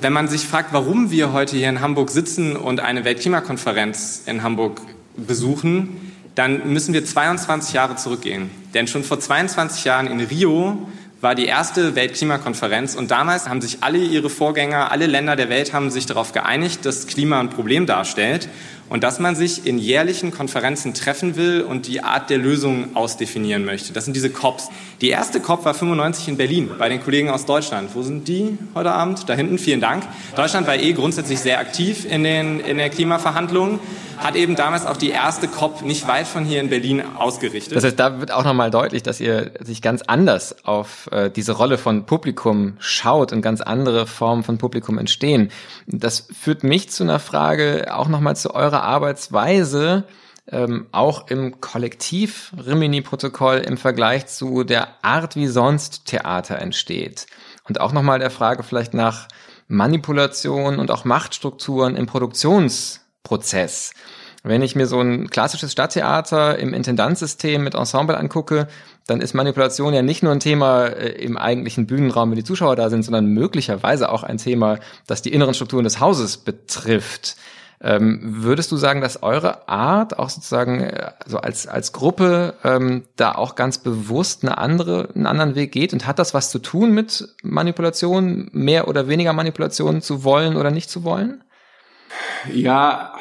Wenn man sich fragt, warum wir heute hier in Hamburg sitzen und eine Weltklimakonferenz in Hamburg besuchen, dann müssen wir 22 Jahre zurückgehen. Denn schon vor 22 Jahren in Rio war die erste Weltklimakonferenz und damals haben sich alle ihre Vorgänger, alle Länder der Welt haben sich darauf geeinigt, dass Klima ein Problem darstellt und dass man sich in jährlichen Konferenzen treffen will und die Art der Lösung ausdefinieren möchte. Das sind diese COPs. Die erste COP war 95 in Berlin bei den Kollegen aus Deutschland. Wo sind die heute Abend? Da hinten, vielen Dank. Deutschland war eh grundsätzlich sehr aktiv in den in der Klimaverhandlungen hat eben damals auch die erste COP nicht weit von hier in Berlin ausgerichtet.
Das heißt, da wird auch nochmal deutlich, dass ihr sich ganz anders auf äh, diese Rolle von Publikum schaut und ganz andere Formen von Publikum entstehen. Das führt mich zu einer Frage auch nochmal zu eurer Arbeitsweise. Ähm, auch im Kollektiv Rimini-Protokoll im Vergleich zu der Art, wie sonst Theater entsteht. Und auch nochmal der Frage vielleicht nach Manipulation und auch Machtstrukturen im Produktionsprozess. Wenn ich mir so ein klassisches Stadttheater im Intendanzsystem mit Ensemble angucke, dann ist Manipulation ja nicht nur ein Thema äh, im eigentlichen Bühnenraum, wenn die Zuschauer da sind, sondern möglicherweise auch ein Thema, das die inneren Strukturen des Hauses betrifft. Ähm, würdest du sagen, dass eure Art auch sozusagen äh, so als als Gruppe ähm, da auch ganz bewusst eine andere einen anderen Weg geht und hat das was zu tun mit Manipulation, mehr oder weniger Manipulation zu wollen oder nicht zu wollen?
Ja,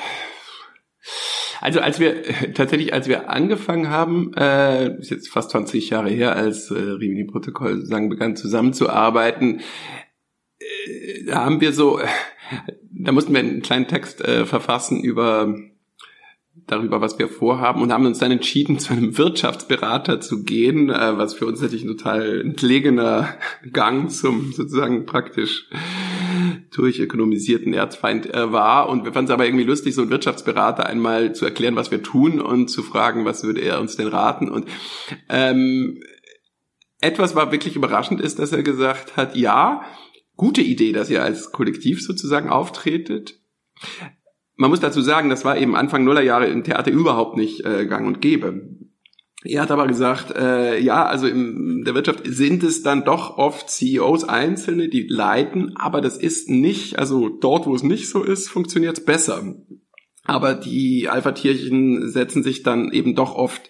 also als wir tatsächlich, als wir angefangen haben, äh, ist jetzt fast 20 Jahre her, als äh, Rimini-Protokoll sozusagen begann zusammenzuarbeiten, äh, da haben wir so, da mussten wir einen kleinen Text äh, verfassen über darüber, was wir vorhaben und haben uns dann entschieden, zu einem Wirtschaftsberater zu gehen, äh, was für uns natürlich ein total entlegener Gang zum sozusagen praktisch durchökonomisierten Erzfeind äh, war. Und wir fanden es aber irgendwie lustig, so einen Wirtschaftsberater einmal zu erklären, was wir tun und zu fragen, was würde er uns denn raten. Und ähm, etwas war wirklich überraschend ist, dass er gesagt hat, ja, gute Idee, dass ihr als Kollektiv sozusagen auftretet. Man muss dazu sagen, das war eben Anfang Nullerjahre im Theater überhaupt nicht äh, gang und gäbe. Er hat aber gesagt, äh, ja, also in der Wirtschaft sind es dann doch oft CEOs Einzelne, die leiten, aber das ist nicht, also dort, wo es nicht so ist, funktioniert es besser. Aber die Alpha-Tierchen setzen sich dann eben doch oft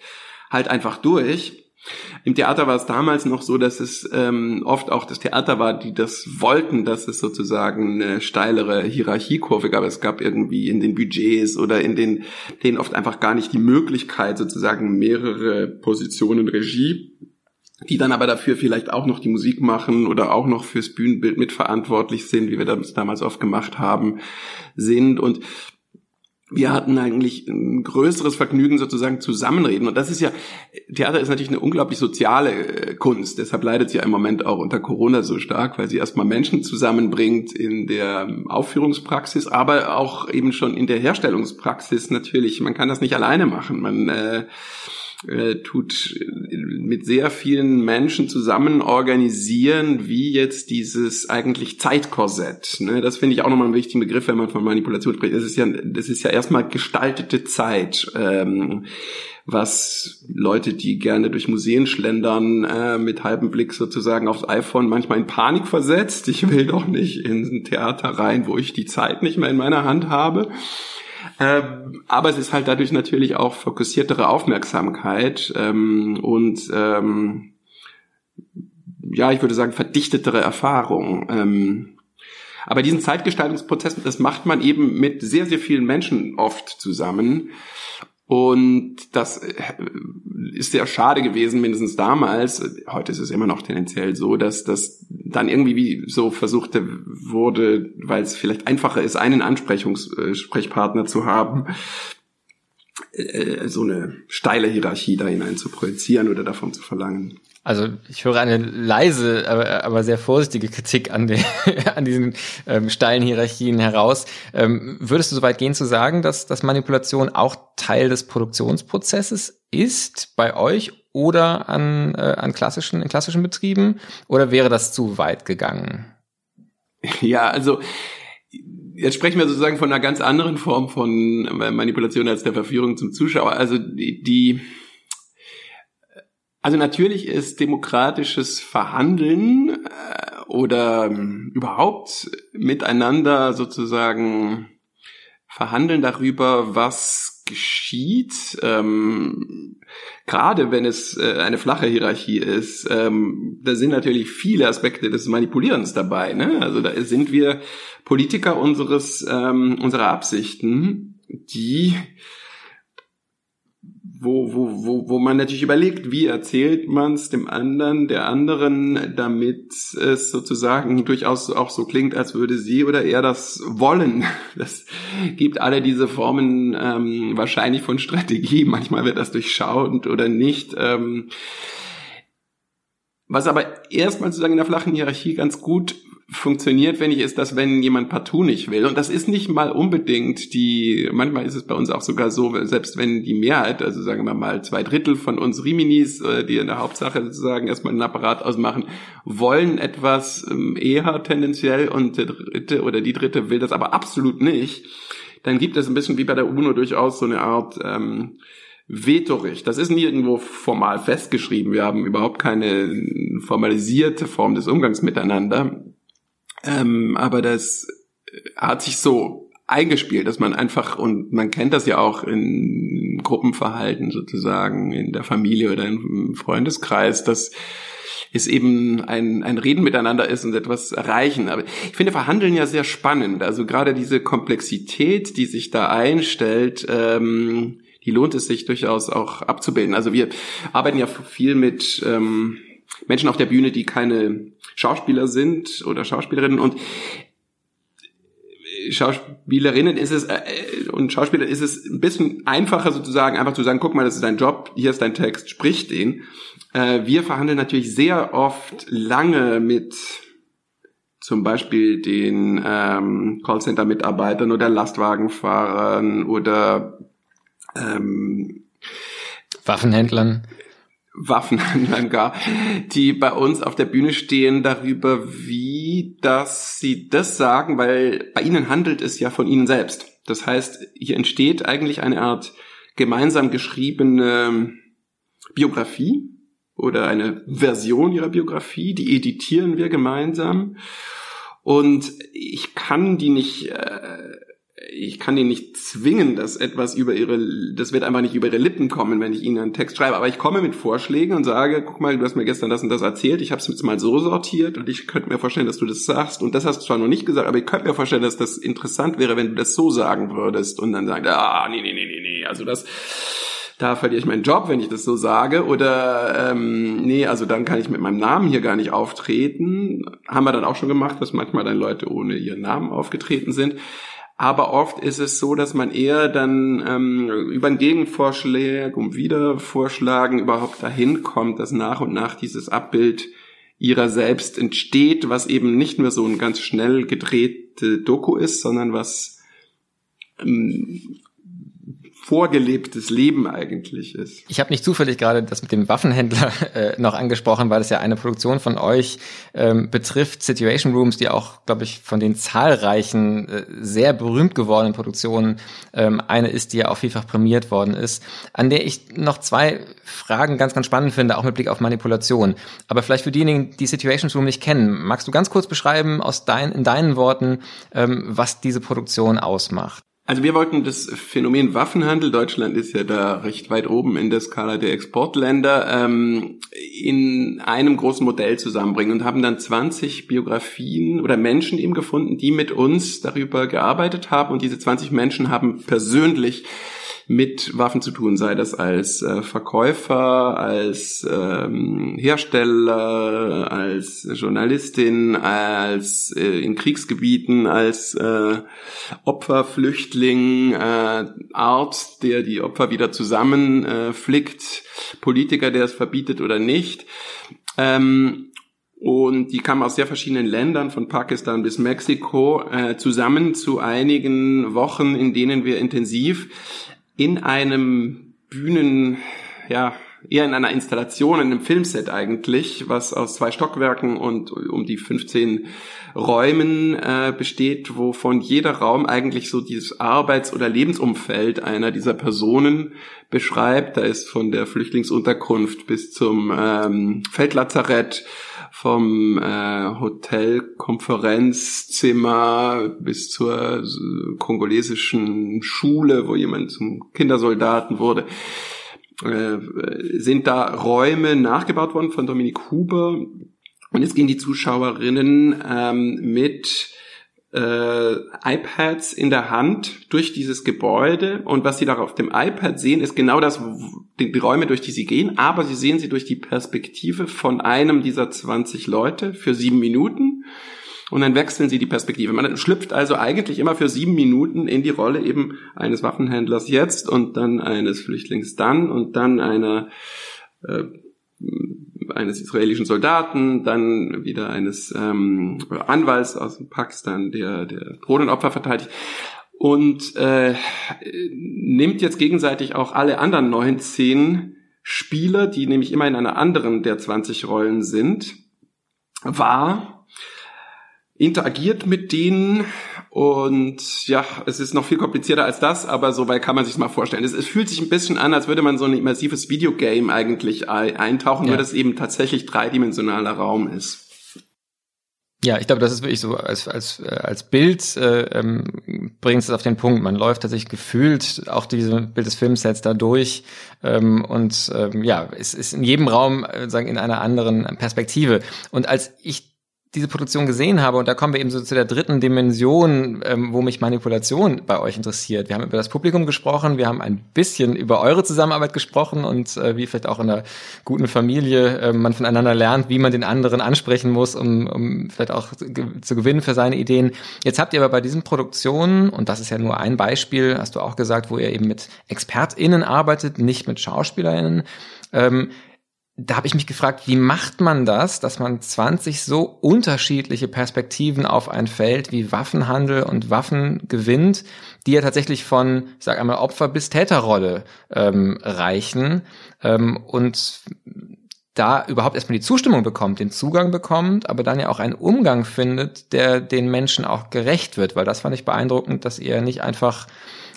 halt einfach durch. Im Theater war es damals noch so, dass es ähm, oft auch das Theater war, die das wollten, dass es sozusagen eine steilere Hierarchiekurve gab. Es gab irgendwie in den Budgets oder in den, denen oft einfach gar nicht die Möglichkeit, sozusagen mehrere Positionen Regie die dann aber dafür vielleicht auch noch die Musik machen oder auch noch fürs Bühnenbild mitverantwortlich sind, wie wir das damals oft gemacht haben, sind. Und wir hatten eigentlich ein größeres Vergnügen sozusagen zusammenreden. Und das ist ja, Theater ist natürlich eine unglaublich soziale äh, Kunst. Deshalb leidet sie ja im Moment auch unter Corona so stark, weil sie erstmal Menschen zusammenbringt in der Aufführungspraxis, aber auch eben schon in der Herstellungspraxis natürlich. Man kann das nicht alleine machen. Man äh, tut mit sehr vielen Menschen zusammen organisieren, wie jetzt dieses eigentlich Zeitkorsett. Ne? Das finde ich auch nochmal einen wichtigen Begriff, wenn man von Manipulation spricht. Das ist ja, das ist ja erstmal gestaltete Zeit. Ähm, was Leute, die gerne durch Museen schlendern, äh, mit halbem Blick sozusagen aufs iPhone manchmal in Panik versetzt. Ich will doch nicht in ein Theater rein, wo ich die Zeit nicht mehr in meiner Hand habe. Ähm, aber es ist halt dadurch natürlich auch fokussiertere Aufmerksamkeit ähm, und ähm, ja, ich würde sagen, verdichtetere Erfahrung. Ähm, aber diesen Zeitgestaltungsprozess, das macht man eben mit sehr, sehr vielen Menschen oft zusammen. Und das äh, ist sehr schade gewesen, mindestens damals. Heute ist es immer noch tendenziell so, dass das dann irgendwie wie so versucht wurde, weil es vielleicht einfacher ist, einen Ansprechungsprechpartner zu haben, äh, so eine steile Hierarchie da hinein zu projizieren oder davon zu verlangen.
Also ich höre eine leise, aber, aber sehr vorsichtige Kritik an, den, an diesen ähm, steilen Hierarchien heraus. Ähm, würdest du so weit gehen zu sagen, dass, dass Manipulation auch Teil des Produktionsprozesses ist bei euch oder an, äh, an klassischen, in klassischen Betrieben? Oder wäre das zu weit gegangen?
Ja, also jetzt sprechen wir sozusagen von einer ganz anderen Form von Manipulation als der Verführung zum Zuschauer. Also die, die also natürlich ist demokratisches Verhandeln äh, oder ähm, überhaupt miteinander sozusagen verhandeln darüber, was geschieht, ähm, gerade wenn es äh, eine flache Hierarchie ist, ähm, da sind natürlich viele Aspekte des Manipulierens dabei. Ne? Also da sind wir Politiker unseres ähm, unserer Absichten, die wo, wo, wo, wo man natürlich überlegt, wie erzählt man es dem anderen, der anderen, damit es sozusagen durchaus auch so klingt, als würde sie oder er das wollen. Das gibt alle diese Formen ähm, wahrscheinlich von Strategie. Manchmal wird das durchschauend oder nicht. Ähm, was aber erstmal sozusagen in der flachen Hierarchie ganz gut funktioniert, wenn ich, ist das, wenn jemand partout nicht will. Und das ist nicht mal unbedingt die, manchmal ist es bei uns auch sogar so, selbst wenn die Mehrheit, also sagen wir mal zwei Drittel von uns Riminis, äh, die in der Hauptsache sozusagen erstmal einen Apparat ausmachen, wollen etwas ähm, eher tendenziell und der dritte oder die dritte will das aber absolut nicht, dann gibt es ein bisschen wie bei der UNO durchaus so eine Art, ähm, Vetorecht. Das ist nirgendwo formal festgeschrieben. Wir haben überhaupt keine formalisierte Form des Umgangs miteinander. Ähm, aber das hat sich so eingespielt, dass man einfach, und man kennt das ja auch in Gruppenverhalten sozusagen, in der Familie oder im Freundeskreis, dass es eben ein, ein Reden miteinander ist und etwas erreichen. Aber ich finde Verhandeln ja sehr spannend. Also gerade diese Komplexität, die sich da einstellt, ähm, die lohnt es sich durchaus auch abzubilden. Also wir arbeiten ja viel mit ähm, Menschen auf der Bühne, die keine Schauspieler sind oder Schauspielerinnen und Schauspielerinnen ist es äh, und Schauspieler ist es ein bisschen einfacher sozusagen einfach zu sagen, guck mal, das ist dein Job, hier ist dein Text, sprich den. Äh, wir verhandeln natürlich sehr oft lange mit zum Beispiel den ähm, Callcenter-Mitarbeitern oder Lastwagenfahrern oder ähm,
Waffenhändlern.
Waffenhandlern gar, die bei uns auf der Bühne stehen darüber, wie dass sie das sagen, weil bei ihnen handelt es ja von ihnen selbst. Das heißt, hier entsteht eigentlich eine Art gemeinsam geschriebene Biografie oder eine Version ihrer Biografie, die editieren wir gemeinsam. Und ich kann die nicht äh, ich kann die nicht zwingen, dass etwas über ihre, das wird einfach nicht über ihre Lippen kommen, wenn ich ihnen einen Text schreibe. Aber ich komme mit Vorschlägen und sage, guck mal, du hast mir gestern das und das erzählt, ich habe es jetzt mal so sortiert und ich könnte mir vorstellen, dass du das sagst. Und das hast du zwar noch nicht gesagt, aber ich könnte mir vorstellen, dass das interessant wäre, wenn du das so sagen würdest. Und dann sagt ah, nee, nee, nee, nee, nee, also das, da verliere ich meinen Job, wenn ich das so sage. Oder ähm, nee, also dann kann ich mit meinem Namen hier gar nicht auftreten. Haben wir dann auch schon gemacht, dass manchmal dann Leute ohne ihren Namen aufgetreten sind. Aber oft ist es so, dass man eher dann ähm, über einen Gegenvorschlag und Wiedervorschlagen überhaupt dahin kommt, dass nach und nach dieses Abbild ihrer selbst entsteht, was eben nicht nur so ein ganz schnell gedrehte Doku ist, sondern was ähm, vorgelebtes Leben eigentlich ist.
Ich habe nicht zufällig gerade das mit dem Waffenhändler äh, noch angesprochen, weil es ja eine Produktion von euch ähm, betrifft, Situation Rooms, die auch, glaube ich, von den zahlreichen äh, sehr berühmt gewordenen Produktionen ähm, eine ist, die ja auch vielfach prämiert worden ist, an der ich noch zwei Fragen ganz, ganz spannend finde, auch mit Blick auf Manipulation. Aber vielleicht für diejenigen, die Situation Room nicht kennen, magst du ganz kurz beschreiben aus dein, in deinen Worten, ähm, was diese Produktion ausmacht?
Also wir wollten das Phänomen Waffenhandel, Deutschland ist ja da recht weit oben in der Skala der Exportländer, ähm, in einem großen Modell zusammenbringen und haben dann 20 Biografien oder Menschen eben gefunden, die mit uns darüber gearbeitet haben. Und diese 20 Menschen haben persönlich mit Waffen zu tun, sei das als äh, Verkäufer, als ähm, Hersteller, als Journalistin, als äh, in Kriegsgebieten, als äh, Opferflüchtling, äh, Arzt, der die Opfer wieder zusammenflickt, äh, Politiker, der es verbietet oder nicht. Ähm, und die kamen aus sehr verschiedenen Ländern, von Pakistan bis Mexiko, äh, zusammen zu einigen Wochen, in denen wir intensiv in einem Bühnen, ja, eher in einer Installation, in einem Filmset eigentlich, was aus zwei Stockwerken und um die 15 Räumen äh, besteht, wovon jeder Raum eigentlich so dieses Arbeits- oder Lebensumfeld einer dieser Personen beschreibt. Da ist von der Flüchtlingsunterkunft bis zum ähm, Feldlazarett vom äh, Hotelkonferenzzimmer bis zur kongolesischen Schule, wo jemand zum Kindersoldaten wurde, äh, sind da Räume nachgebaut worden von Dominik Huber. Und jetzt gehen die Zuschauerinnen ähm, mit äh, iPads in der Hand durch dieses Gebäude. Und was sie da auf dem iPad sehen, ist genau das, die, die, Räume, durch die sie gehen, aber sie sehen sie durch die Perspektive von einem dieser 20 Leute für sieben Minuten. Und dann wechseln sie die Perspektive. Man schlüpft also eigentlich immer für sieben Minuten in die Rolle eben eines Waffenhändlers jetzt und dann eines Flüchtlings dann und dann einer äh, eines israelischen Soldaten, dann wieder eines ähm, Anwalts aus Pakistan, der der Drohnenopfer verteidigt. Und äh, nimmt jetzt gegenseitig auch alle anderen 19 Spieler, die nämlich immer in einer anderen der 20 Rollen sind, wahr, interagiert mit denen und ja, es ist noch viel komplizierter als das, aber so weit kann man sich mal vorstellen. Es, es, fühlt sich ein bisschen an, als würde man so ein immersives Videogame eigentlich eintauchen, ja. nur dass eben tatsächlich dreidimensionaler Raum ist.
Ja, ich glaube, das ist wirklich so als als äh, als Bild äh, ähm, bringt es auf den Punkt. Man läuft tatsächlich gefühlt auch diese Bild des Filmsets da durch ähm, und ähm, ja, es ist in jedem Raum äh, sagen in einer anderen Perspektive. Und als ich diese Produktion gesehen habe, und da kommen wir eben so zu der dritten Dimension, ähm, wo mich Manipulation bei euch interessiert. Wir haben über das Publikum gesprochen, wir haben ein bisschen über eure Zusammenarbeit gesprochen und äh, wie vielleicht auch in einer guten Familie äh, man voneinander lernt, wie man den anderen ansprechen muss, um, um vielleicht auch zu gewinnen für seine Ideen. Jetzt habt ihr aber bei diesen Produktionen, und das ist ja nur ein Beispiel, hast du auch gesagt, wo ihr eben mit ExpertInnen arbeitet, nicht mit SchauspielerInnen, ähm, da habe ich mich gefragt, wie macht man das, dass man 20 so unterschiedliche Perspektiven auf ein Feld wie Waffenhandel und Waffen gewinnt, die ja tatsächlich von, ich sag einmal, Opfer bis Täterrolle ähm, reichen ähm, und da überhaupt erstmal die Zustimmung bekommt, den Zugang bekommt, aber dann ja auch einen Umgang findet, der den Menschen auch gerecht wird, weil das fand ich beeindruckend, dass ihr nicht einfach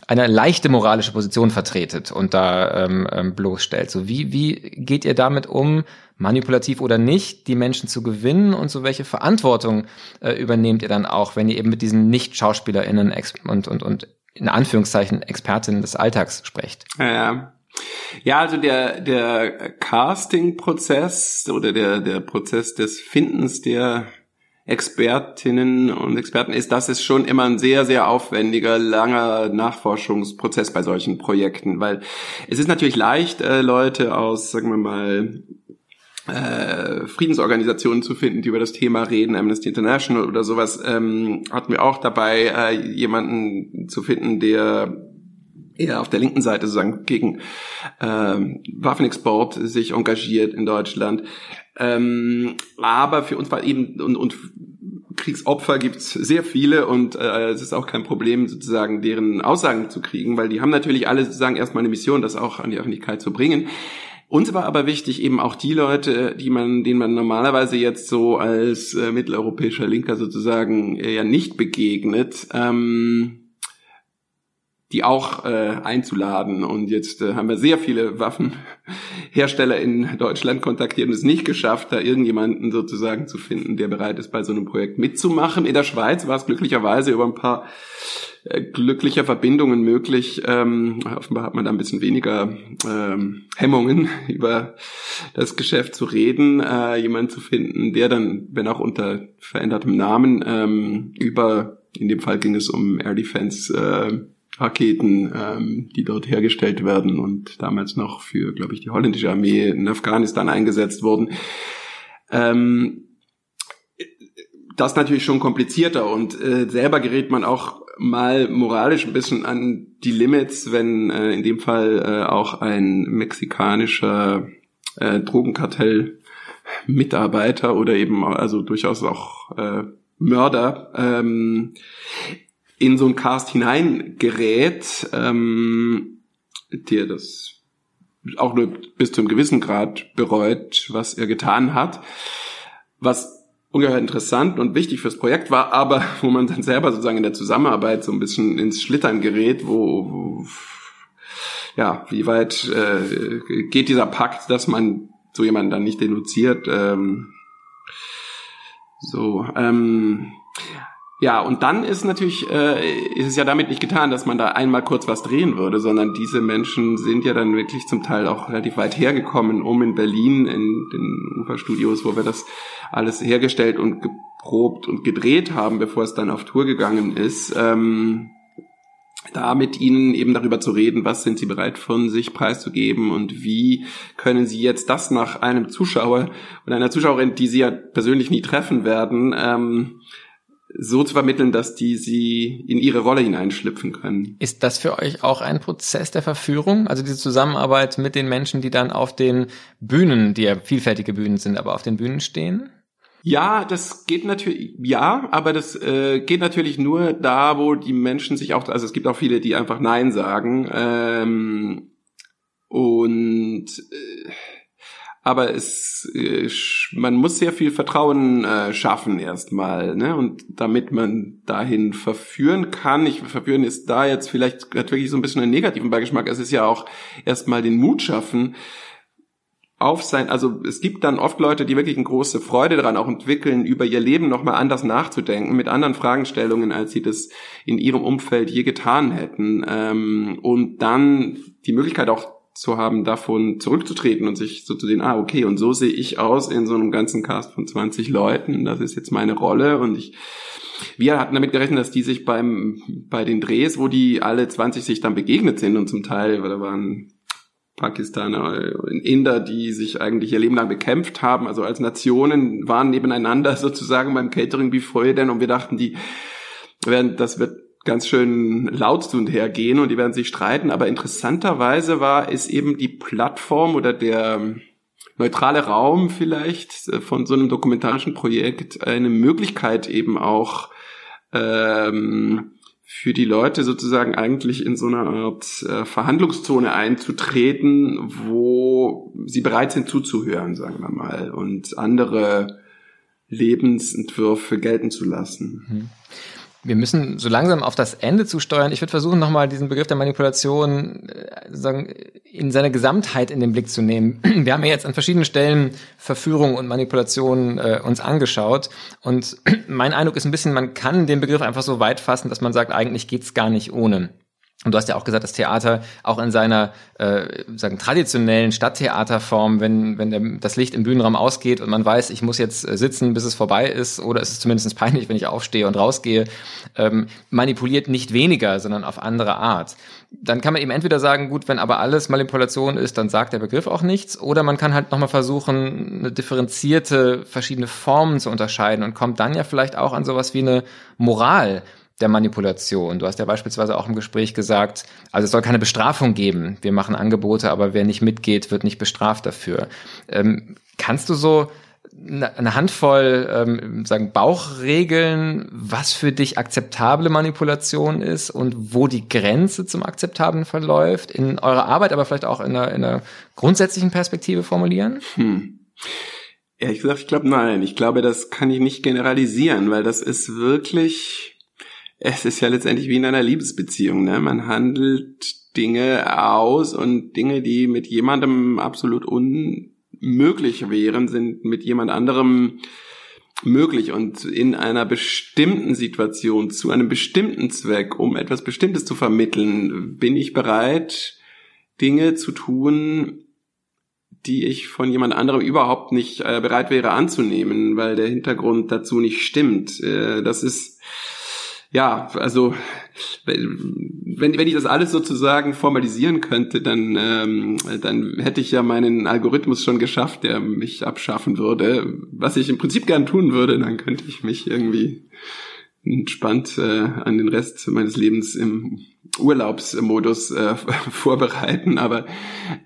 eine leichte moralische Position vertretet und da ähm, ähm, bloßstellt. So wie wie geht ihr damit um, manipulativ oder nicht, die Menschen zu gewinnen und so welche Verantwortung äh, übernehmt ihr dann auch, wenn ihr eben mit diesen Nicht-SchauspielerInnen und und und in Anführungszeichen Expertinnen des Alltags sprecht?
Ja, ja, also der, der Casting-Prozess oder der, der Prozess des Findens der Expertinnen und Experten ist, das ist schon immer ein sehr, sehr aufwendiger, langer Nachforschungsprozess bei solchen Projekten, weil es ist natürlich leicht, äh, Leute aus, sagen wir mal, äh, Friedensorganisationen zu finden, die über das Thema reden, Amnesty International oder sowas, ähm, hatten wir auch dabei, äh, jemanden zu finden, der eher auf der linken Seite sozusagen gegen ähm, Waffenexport sich engagiert in Deutschland. Ähm, aber für uns war eben und, und Kriegsopfer gibt's sehr viele und äh, es ist auch kein Problem, sozusagen deren Aussagen zu kriegen, weil die haben natürlich alle sozusagen erstmal eine Mission, das auch an die Öffentlichkeit zu bringen. Uns war aber wichtig, eben auch die Leute, die man, denen man normalerweise jetzt so als äh, mitteleuropäischer Linker sozusagen äh, ja nicht begegnet, ähm, die auch äh, einzuladen. Und jetzt äh, haben wir sehr viele Waffenhersteller in Deutschland kontaktiert und es nicht geschafft, da irgendjemanden sozusagen zu finden, der bereit ist, bei so einem Projekt mitzumachen. In der Schweiz war es glücklicherweise über ein paar äh, glücklicher Verbindungen möglich. Ähm, offenbar hat man da ein bisschen weniger ähm, Hemmungen, über das Geschäft zu reden, äh, jemanden zu finden, der dann, wenn auch unter verändertem Namen, ähm, über, in dem Fall ging es um Air Defense, äh, Raketen, ähm, die dort hergestellt werden und damals noch für, glaube ich, die holländische Armee in Afghanistan eingesetzt wurden. Ähm, das natürlich schon komplizierter und äh, selber gerät man auch mal moralisch ein bisschen an die Limits, wenn äh, in dem Fall äh, auch ein mexikanischer äh, Drogenkartell Mitarbeiter oder eben also durchaus auch äh, Mörder ähm, in so ein Cast hineingerät, ähm, der das auch nur bis zu einem gewissen Grad bereut, was er getan hat, was ungeheuer interessant und wichtig fürs Projekt war, aber wo man dann selber sozusagen in der Zusammenarbeit so ein bisschen ins Schlittern gerät, wo, wo ja, wie weit äh, geht dieser Pakt, dass man so jemanden dann nicht denunziert, ähm, so, ähm, ja, und dann ist natürlich, äh, ist es ja damit nicht getan, dass man da einmal kurz was drehen würde, sondern diese Menschen sind ja dann wirklich zum Teil auch relativ weit hergekommen, um in Berlin in den Uferstudios, wo wir das alles hergestellt und geprobt und gedreht haben, bevor es dann auf Tour gegangen ist, ähm, da mit ihnen eben darüber zu reden, was sind sie bereit von sich preiszugeben und wie können sie jetzt das nach einem Zuschauer oder einer Zuschauerin, die sie ja persönlich nie treffen werden, ähm, so zu vermitteln, dass die sie in ihre Rolle hineinschlüpfen können.
Ist das für euch auch ein Prozess der Verführung? Also diese Zusammenarbeit mit den Menschen, die dann auf den Bühnen, die ja vielfältige Bühnen sind, aber auf den Bühnen stehen?
Ja, das geht natürlich, ja, aber das äh, geht natürlich nur da, wo die Menschen sich auch, also es gibt auch viele, die einfach Nein sagen. Ähm, und äh, aber es äh, man muss sehr viel Vertrauen äh, schaffen erstmal, ne? Und damit man dahin verführen kann, ich verführen ist da jetzt vielleicht hat wirklich so ein bisschen einen negativen Beigeschmack. Es ist ja auch erstmal den Mut schaffen, auf sein, also es gibt dann oft Leute, die wirklich eine große Freude daran auch entwickeln, über ihr Leben nochmal anders nachzudenken, mit anderen Fragestellungen, als sie das in ihrem Umfeld je getan hätten. Ähm, und dann die Möglichkeit auch zu haben, davon zurückzutreten und sich so zu sehen, ah, okay, und so sehe ich aus in so einem ganzen Cast von 20 Leuten, das ist jetzt meine Rolle und ich, wir hatten damit gerechnet, dass die sich beim, bei den Drehs, wo die alle 20 sich dann begegnet sind und zum Teil, weil da waren Pakistaner, Inder, die sich eigentlich ihr Leben lang bekämpft haben, also als Nationen waren nebeneinander sozusagen beim Catering wie vorher denn und wir dachten, die werden, das wird ganz schön laut zu und her gehen und die werden sich streiten. Aber interessanterweise war es eben die Plattform oder der neutrale Raum vielleicht äh, von so einem dokumentarischen Projekt eine Möglichkeit eben auch ähm, für die Leute sozusagen eigentlich in so einer Art äh, Verhandlungszone einzutreten, wo sie bereit sind zuzuhören, sagen wir mal, und andere Lebensentwürfe gelten zu lassen.
Mhm. Wir müssen so langsam auf das Ende zusteuern. Ich würde versuchen, nochmal diesen Begriff der Manipulation äh, sozusagen in seiner Gesamtheit in den Blick zu nehmen. Wir haben ja jetzt an verschiedenen Stellen Verführung und Manipulation äh, uns angeschaut. Und mein Eindruck ist ein bisschen, man kann den Begriff einfach so weit fassen, dass man sagt, eigentlich geht's gar nicht ohne. Und du hast ja auch gesagt, das Theater auch in seiner äh, sagen traditionellen Stadttheaterform, wenn wenn der, das Licht im Bühnenraum ausgeht und man weiß, ich muss jetzt äh, sitzen, bis es vorbei ist, oder es ist zumindest peinlich, wenn ich aufstehe und rausgehe, ähm, manipuliert nicht weniger, sondern auf andere Art. Dann kann man eben entweder sagen, gut, wenn aber alles Manipulation ist, dann sagt der Begriff auch nichts, oder man kann halt nochmal versuchen, eine differenzierte, verschiedene Formen zu unterscheiden und kommt dann ja vielleicht auch an sowas wie eine Moral der Manipulation. Du hast ja beispielsweise auch im Gespräch gesagt, also es soll keine Bestrafung geben. Wir machen Angebote, aber wer nicht mitgeht, wird nicht bestraft dafür. Ähm, kannst du so eine Handvoll ähm, sagen Bauchregeln, was für dich akzeptable Manipulation ist und wo die Grenze zum Akzeptablen verläuft in eurer Arbeit, aber vielleicht auch in einer, in einer grundsätzlichen Perspektive formulieren? Hm.
Ehrlich gesagt, ich glaube nein. Ich glaube, das kann ich nicht generalisieren, weil das ist wirklich es ist ja letztendlich wie in einer Liebesbeziehung. Ne? Man handelt Dinge aus und Dinge, die mit jemandem absolut unmöglich wären, sind mit jemand anderem möglich und in einer bestimmten Situation zu einem bestimmten Zweck, um etwas Bestimmtes zu vermitteln, bin ich bereit, Dinge zu tun, die ich von jemand anderem überhaupt nicht äh, bereit wäre anzunehmen, weil der Hintergrund dazu nicht stimmt. Äh, das ist ja, also wenn, wenn ich das alles sozusagen formalisieren könnte, dann, ähm, dann hätte ich ja meinen Algorithmus schon geschafft, der mich abschaffen würde. Was ich im Prinzip gern tun würde, dann könnte ich mich irgendwie entspannt äh, an den Rest meines Lebens im Urlaubsmodus äh, vorbereiten, aber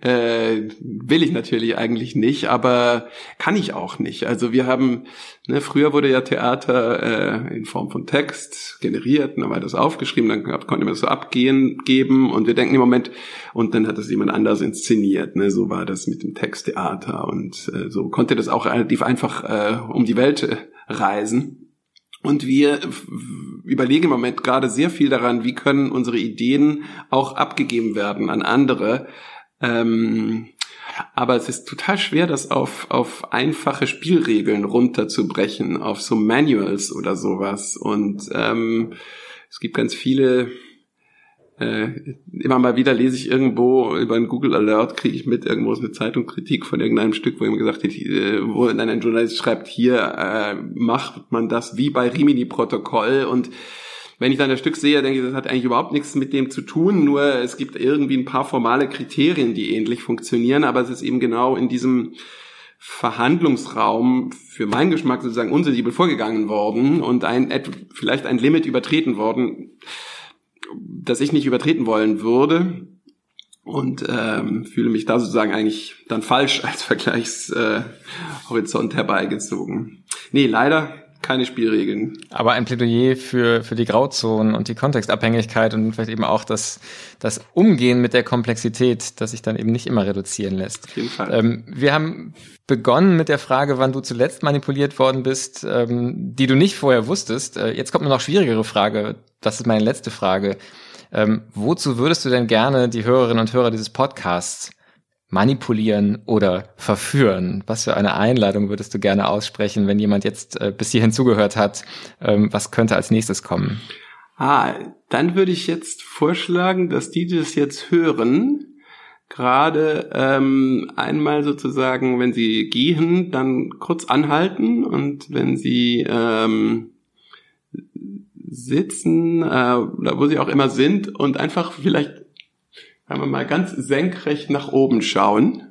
äh, will ich natürlich eigentlich nicht, aber kann ich auch nicht. Also wir haben, ne, früher wurde ja Theater äh, in Form von Text generiert, dann war das aufgeschrieben, dann konnte man das so abgehen geben und wir denken im Moment, und dann hat das jemand anders inszeniert. Ne? So war das mit dem Texttheater und äh, so konnte das auch relativ einfach äh, um die Welt äh, reisen. Und wir überlegen im Moment gerade sehr viel daran, wie können unsere Ideen auch abgegeben werden an andere. Ähm, aber es ist total schwer, das auf, auf einfache Spielregeln runterzubrechen, auf so Manuals oder sowas. Und ähm, es gibt ganz viele äh, immer mal wieder lese ich irgendwo über einen Google Alert, kriege ich mit, irgendwo ist eine Zeitungskritik von irgendeinem Stück, wo jemand gesagt hat, äh, wo dann ein Journalist schreibt, hier äh, macht man das wie bei Rimini-Protokoll und wenn ich dann das Stück sehe, denke ich, das hat eigentlich überhaupt nichts mit dem zu tun, nur es gibt irgendwie ein paar formale Kriterien, die ähnlich funktionieren, aber es ist eben genau in diesem Verhandlungsraum für meinen Geschmack sozusagen unsensibel vorgegangen worden und ein, vielleicht ein Limit übertreten worden das ich nicht übertreten wollen würde und ähm, fühle mich da sozusagen eigentlich dann falsch als Vergleichshorizont äh, herbeigezogen. Nee, leider keine Spielregeln.
Aber ein Plädoyer für, für die Grauzonen und die Kontextabhängigkeit und vielleicht eben auch das, das Umgehen mit der Komplexität, das sich dann eben nicht immer reduzieren lässt.
Auf jeden Fall.
Ähm, wir haben begonnen mit der Frage, wann du zuletzt manipuliert worden bist, ähm, die du nicht vorher wusstest. Äh, jetzt kommt eine noch schwierigere Frage. Das ist meine letzte Frage. Ähm, wozu würdest du denn gerne die Hörerinnen und Hörer dieses Podcasts manipulieren oder verführen? Was für eine Einladung würdest du gerne aussprechen, wenn jemand jetzt äh, bis hierhin zugehört hat? Ähm, was könnte als nächstes kommen?
Ah, dann würde ich jetzt vorschlagen, dass die, die das jetzt hören, gerade ähm, einmal sozusagen, wenn sie gehen, dann kurz anhalten und wenn sie ähm, sitzen, äh, wo sie auch immer sind und einfach vielleicht sagen wir mal, ganz senkrecht nach oben schauen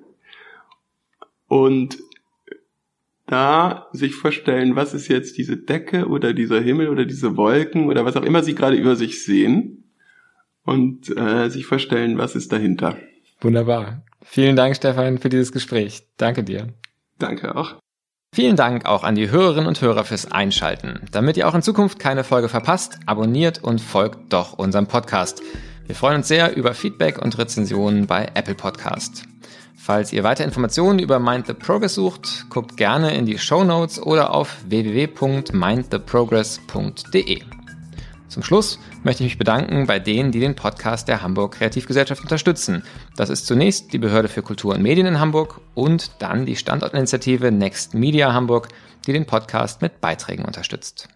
und da sich vorstellen, was ist jetzt diese Decke oder dieser Himmel oder diese Wolken oder was auch immer Sie gerade über sich sehen und äh, sich vorstellen, was ist dahinter.
Wunderbar. Vielen Dank, Stefan, für dieses Gespräch. Danke dir.
Danke auch.
Vielen Dank auch an die Hörerinnen und Hörer fürs Einschalten. Damit ihr auch in Zukunft keine Folge verpasst, abonniert und folgt doch unserem Podcast. Wir freuen uns sehr über Feedback und Rezensionen bei Apple Podcast. Falls ihr weitere Informationen über Mind the Progress sucht, guckt gerne in die Show Notes oder auf www.mindtheprogress.de. Zum Schluss möchte ich mich bedanken bei denen, die den Podcast der Hamburg Kreativgesellschaft unterstützen. Das ist zunächst die Behörde für Kultur und Medien in Hamburg und dann die Standortinitiative Next Media Hamburg, die den Podcast mit Beiträgen unterstützt.